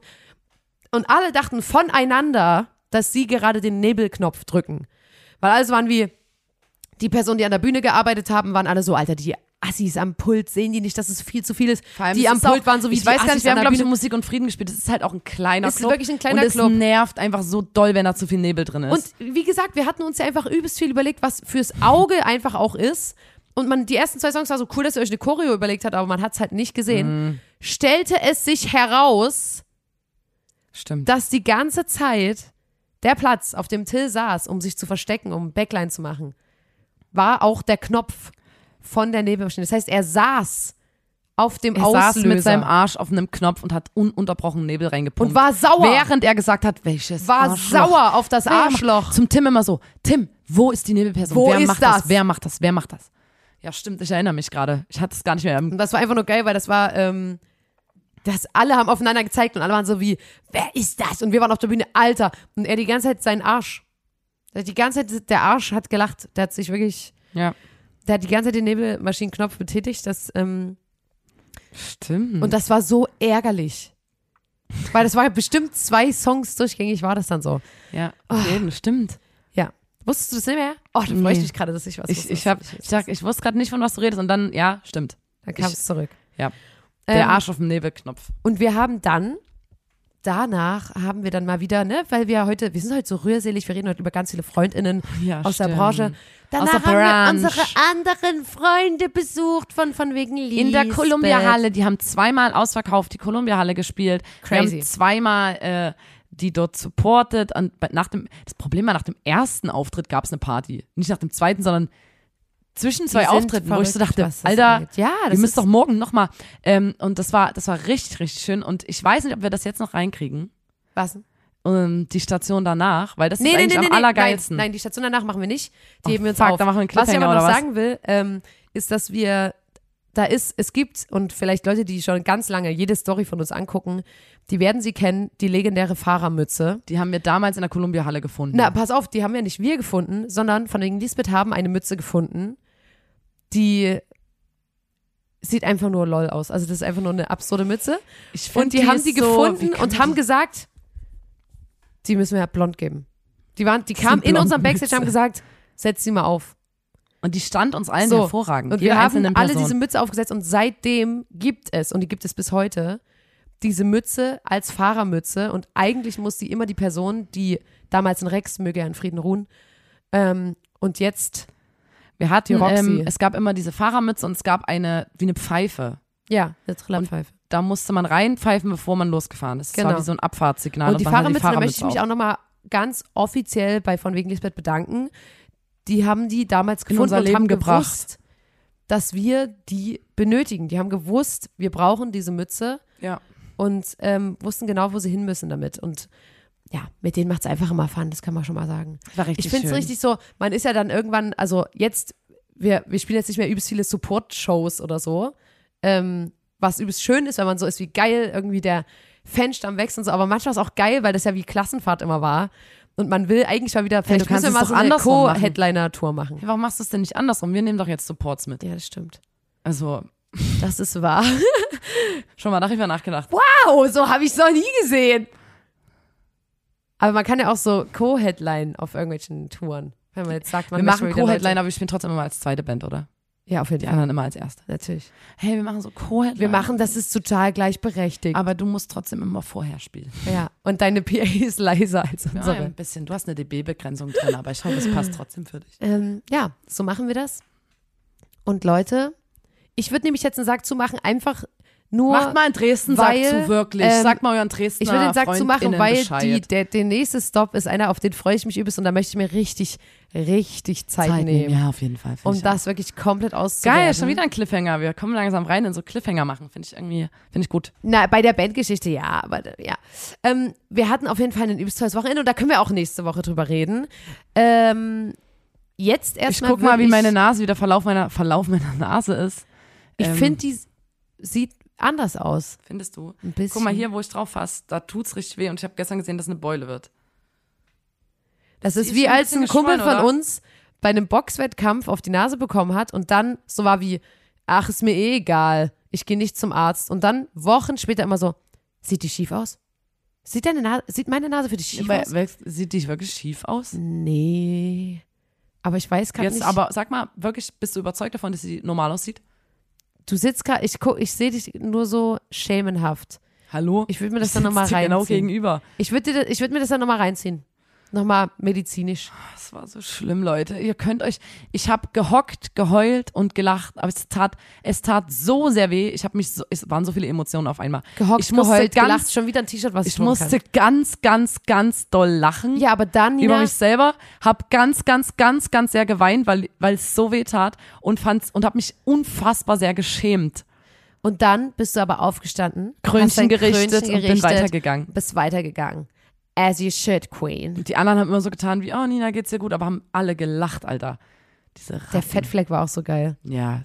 und alle dachten voneinander, dass sie gerade den Nebelknopf drücken. Weil alles waren wie, die Personen, die an der Bühne gearbeitet haben, waren alle so, Alter, die Assis am Pult, sehen die nicht, dass es viel zu viel ist.
Vor allem,
die am
ist
Pult
auch,
waren so wie
Ich
die
weiß gar
Assis
nicht, wir haben, glaube ich. Musik und Frieden gespielt. Das ist halt auch ein kleiner
ist
Club.
wirklich ein kleiner
und es
Club.
nervt einfach so doll, wenn da zu viel Nebel drin ist.
Und wie gesagt, wir hatten uns ja einfach übelst viel überlegt, was fürs Auge einfach auch ist. Und man, die ersten zwei Songs war so cool, dass ihr euch eine Choreo überlegt habt, aber man hat es halt nicht gesehen. Stellte es sich heraus,
Stimmt.
dass die ganze Zeit der Platz, auf dem Till saß, um sich zu verstecken, um Backline zu machen, war auch der Knopf von der Nebelmaschine. Das heißt, er saß auf dem
Er
Auslöser.
saß mit seinem Arsch auf einem Knopf und hat ununterbrochen Nebel reingepumpt.
Und war sauer.
Während er gesagt hat, welches
war
Arschloch.
sauer auf das Arschloch.
Zum Tim immer so, Tim, wo ist die Nebelperson?
Wo
Wer
ist
macht das?
das?
Wer macht das? Wer macht das? Ja, stimmt, ich erinnere mich gerade. Ich hatte es gar nicht mehr.
Und das war einfach nur geil, weil das war, ähm, das alle haben aufeinander gezeigt und alle waren so wie, wer ist das? Und wir waren auf der Bühne, Alter. Und er die ganze Zeit seinen Arsch. Die ganze Zeit, der Arsch hat gelacht. Der hat sich wirklich,
Ja,
der hat die ganze Zeit den Nebelmaschinenknopf betätigt. Das, ähm,
stimmt.
und das war so ärgerlich. Weil das war bestimmt zwei Songs durchgängig, war das dann so.
ja, auf jeden, stimmt.
Ja. Wusstest du das nicht mehr? Oh, da freue ich
Nee.
mich gerade, dass ich was
Ich,
wusste,
ich, hab, ich, ich wusste gerade nicht, von was du redest. Und dann, ja, stimmt.
Dann kam
ich-
es zurück.
Ja. Der
Ähm,
Arsch auf dem Nebelknopf.
Und wir haben dann, danach haben wir dann mal wieder, ne, weil wir heute, wir sind heute so rührselig, wir reden heute über ganz viele FreundInnen
Ja,
aus der
stimmt.
Branche. Danach
der
haben wir unsere anderen Freunde besucht von, von wegen Lisbeth.
In der Columbia-Halle, die haben zweimal ausverkauft, die Columbia-Halle gespielt. Wir
Crazy.
haben zweimal äh, die dort supportet. Und nach dem, das Problem war, nach dem ersten Auftritt gab es eine Party. Nicht nach dem zweiten, sondern zwischen zwei Auftritten, wo ich so
verrückt,
dachte, Alter,
ja, das
ihr müsst doch morgen nochmal. Ähm, und das war, das war richtig, richtig schön. Und ich weiß nicht, ob wir das jetzt noch reinkriegen.
was?
Ähm, die Station danach, weil das
Nee,
ist
nee,
eigentlich
nee,
am allergeilsten. Nein.
Nein, die Station danach machen wir nicht. Die
Oh,
heben wir uns
fuck,
auf.
da machen wir einen
Was ich aber noch sagen will, ähm, ist, dass wir, da ist, es gibt, und vielleicht Leute, die schon ganz lange jede Story von uns angucken, die werden sie kennen, die legendäre Fahrermütze.
Die haben wir damals in der Columbia-Halle gefunden.
Na, pass auf, die haben ja nicht wir gefunden, sondern von wegen Lisbeth haben eine Mütze gefunden, die sieht einfach nur lol aus. Also das ist einfach nur eine absurde Mütze.
ich find,
Und die, haben
ist
die
so-
gefunden und haben
die-
gesagt, die müssen wir ja blond geben. Die waren, die kamen in unserem Backstage, haben
Mütze.
gesagt, setz sie mal auf.
Und die stand uns allen
So,
hervorragend.
Und wir haben alle
Person.
diese Mütze aufgesetzt und seitdem gibt es, und die gibt es bis heute, diese Mütze als Fahrermütze und eigentlich muss die immer die Person, die damals in Rex, möge er in Frieden ruhen, ähm, und jetzt,
Wir hatten,
Die
ähm, es gab immer diese Fahrermütze und es gab eine, wie eine Pfeife.
ja, eine Trillerpfeife.
Da musste man reinpfeifen, bevor man losgefahren ist. Es
Genau.
war wie so ein Abfahrtssignal.
Und die
man hatte
Fahrermütze, da möchte ich mich auch nochmal ganz offiziell bei von wegen Lisbeth bedanken. Die haben die damals gefunden
unser
und
Leben
haben
gebracht.
gewusst, dass wir die benötigen. Die haben gewusst, wir brauchen diese Mütze
Ja.
und ähm, wussten genau, wo sie hin müssen damit. Und ja, mit denen macht es einfach immer Fun, das kann man schon mal sagen.
War richtig
Ich finde es richtig so, man ist ja dann irgendwann, also jetzt, wir, wir spielen jetzt nicht mehr übelst viele Support-Shows oder so, ähm, was übelst schön ist, wenn man so ist, wie geil irgendwie der Fanstamm wächst und so, aber manchmal ist auch geil, weil das ja wie Klassenfahrt immer war. Und man will eigentlich mal wieder, vielleicht
kannst
müssen wir
es
mal so eine. Co-Headliner-Tour machen.
Hey, warum machst du es denn nicht andersrum? Wir nehmen doch jetzt Supports mit.
Ja, das stimmt.
Also,
Das ist wahr.
schon mal darüber nachgedacht.
Wow, so habe ich es noch nie gesehen. Aber man kann ja auch so Co-Headline auf irgendwelchen Touren. Wenn man jetzt sagt, man
wir machen
Leute-
aber wir spielen trotzdem immer als zweite Band, oder?
Ja, auf jeden
Die
Fall.
anderen immer als erste.
Natürlich.
Hey, wir machen so Co-Headliner.
Wir machen, das ist total gleichberechtigt.
Aber du musst trotzdem immer vorher spielen.
Ja, und deine PA ist leiser als
Ja,
unsere.
ein bisschen. Du hast eine dB-Begrenzung drin, aber ich hoffe, es passt trotzdem für dich.
Ähm, ja, so machen wir das. Und Leute, ich würde nämlich jetzt einen Sack zumachen, einfach nur.
Macht mal in Dresden
weil,
Sack zu, wirklich.
ähm,
Sag mal euren Dresdner
ich würde den Sack zumachen,
Freundinnen
weil die, der, der nächste Stop ist einer, auf den freue ich mich übelst und da möchte ich mir richtig, richtig Zeit,
Zeit
nehmen.
Ja, auf jeden Fall.
um
ich
das wirklich komplett auszuwerten.
Geil, schon wieder ein Cliffhanger. Wir kommen langsam rein in so Cliffhanger machen. Finde ich irgendwie, finde ich gut.
Na, bei der Bandgeschichte ja, aber ja. Ähm, wir hatten auf jeden Fall ein übelst tolles Wochenende und da können wir auch nächste Woche drüber reden. Ähm, jetzt
Ich
erstmal.
guck mal, wie meine Nase, wie der Verlauf meiner, Verlauf meiner Nase ist.
Ich
Ähm,
finde, die sieht anders aus.
Findest du?
Ein bisschen.
Guck mal hier, wo ich drauf fasse, da tut's richtig weh und ich habe gestern gesehen, dass eine Beule wird.
Das ist
ist
wie
ein
als ein Kumpel von
oder?
uns bei einem Boxwettkampf auf die Nase bekommen hat und dann so war wie, ach, ist mir eh egal, ich gehe nicht zum Arzt. Und dann Wochen später immer so, sieht die schief aus? Sieht, deine Nase, sieht meine Nase für dich schief
Weil-
aus?
Sieht die wirklich schief aus?
Nee. Aber ich weiß
Jetzt
nicht.
aber, sag mal, wirklich, bist du überzeugt davon, dass sie normal aussieht?
Du sitzt gerade, ich, guck- ich sehe dich nur so schämenhaft.
Hallo?
Ich würde mir das dann nochmal
dir
reinziehen.
genau gegenüber.
Ich würde würd mir das dann nochmal reinziehen. Nochmal medizinisch.
Das war so schlimm, Leute. Ihr könnt euch, ich habe gehockt, geheult und gelacht, aber es tat, es tat so sehr weh. Ich habe mich so, es waren so viele Emotionen auf einmal.
Gehockt,
ich musste
geheult,
ganz,
gelacht, schon wieder ein T-Shirt, was ich,
ich musste
Kann.
ganz, ganz, ganz doll lachen.
Ja, aber dann,
über mich selber, hab ganz, ganz, ganz, ganz sehr geweint, weil, weil es so weh tat und fand's und hab mich unfassbar sehr geschämt.
Und dann bist du aber aufgestanden,
Krönchen gerichtet
Krönchen
und bin
gerichtet,
weitergegangen.
Bist weitergegangen. As you should, Queen.
Die anderen haben immer so getan wie, oh Nina, geht's dir gut, aber haben alle gelacht, Alter. Diese Ratten.
Der Fettfleck war auch so geil.
Ja.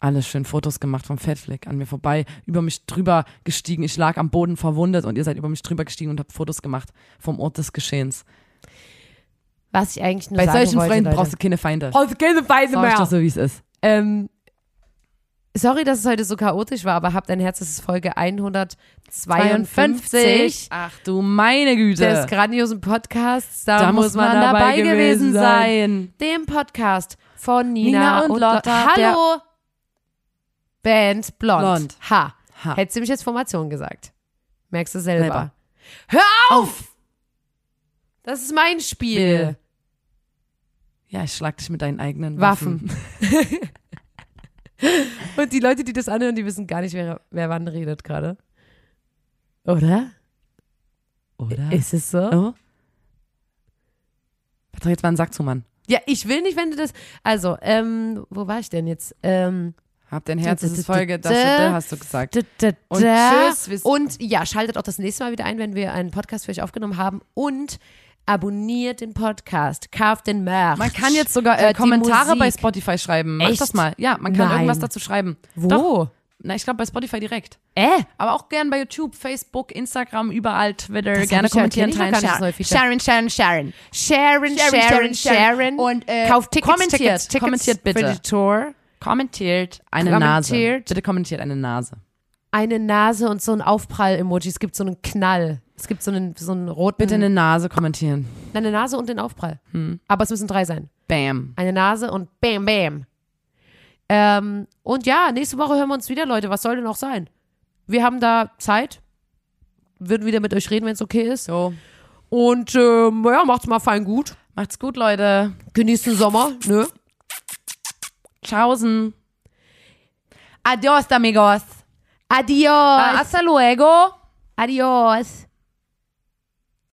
Alles schön Fotos gemacht vom Fettfleck an mir vorbei, über mich drüber gestiegen. Ich lag am Boden verwundet und ihr seid über mich drüber gestiegen und habt Fotos gemacht vom Ort des Geschehens.
Was ich eigentlich nur
Bei
sagen
solchen
wollte,
Freunden
Leute.
brauchst du keine Feinde.
brauchst du keine Feinde
Sag ich doch so, wie es ist.
Ähm, sorry, dass es heute so chaotisch war, aber habt ein Herz, das ist Folge 152
Ach du meine Güte.
des grandiosen Podcasts. Da,
da muss man dabei gewesen sein.
Dem Podcast von Nina,
Nina und
und
Lotta.
Hallo, Band Blond.
Blond.
Ha.
Ha.
Hättest du mich jetzt Formation gesagt. Merkst du selber.
Selber.
Hör auf! Das ist mein Spiel.
Ja, ich schlag dich mit deinen eigenen
Waffen.
Waffen.
Und die Leute, die das anhören, die wissen gar nicht, wer, wer wann redet gerade. Oder?
Oder?
Ist es so?
oh? Patrick, jetzt mal einen Sack zu, Mann.
Ja, ich will nicht, wenn du das. Also, ähm, wo war ich denn jetzt? Ähm,
Hab dein Herz, das ist Folge,
da,
das
da.
da, hast du gesagt. Und tschüss,
Und ja, schaltet auch das nächste Mal wieder ein, wenn wir einen Podcast für euch aufgenommen haben. Und abonniert den Podcast, kauft den Merch.
Man kann jetzt sogar äh, Kommentare bei Spotify schreiben. Mach
Echt?
das mal. Ja, man kann
Nein.
irgendwas dazu schreiben.
Wo?
Doch. Na, ich glaube bei Spotify direkt.
Äh,
Aber auch gern bei YouTube, Facebook, Instagram, überall, Twitter.
Das
gerne kommentieren, teilen. Sharon, Sharon, Sharon.
Sharon, Sharon, Sharon, Sharon.
Und äh,
Kauft Tickets,
kommentiert,
Tickets, Tickets
kommentiert bitte.
für die Tour.
Kommentiert eine Nase.
Kommentiert.
Bitte kommentiert eine Nase.
Eine Nase und so ein Aufprall-Emoji. Es gibt so einen Knall. Es gibt so einen, so einen roten.
Bitte eine Nase kommentieren.
Nein, eine Nase und den Aufprall.
Hm.
Aber es müssen drei sein.
Bam.
Eine Nase und bam, bam. Ähm, und ja, nächste Woche hören wir uns wieder, Leute. Was soll denn auch sein? Wir haben da Zeit. Würden wieder mit euch reden, wenn es okay ist.
So.
Und ähm, ja, macht's mal fein gut.
Macht's gut, Leute.
Genießt den Sommer, ne?
Tschaußen. Adios, amigos.
Adios.
Hasta luego.
Adios.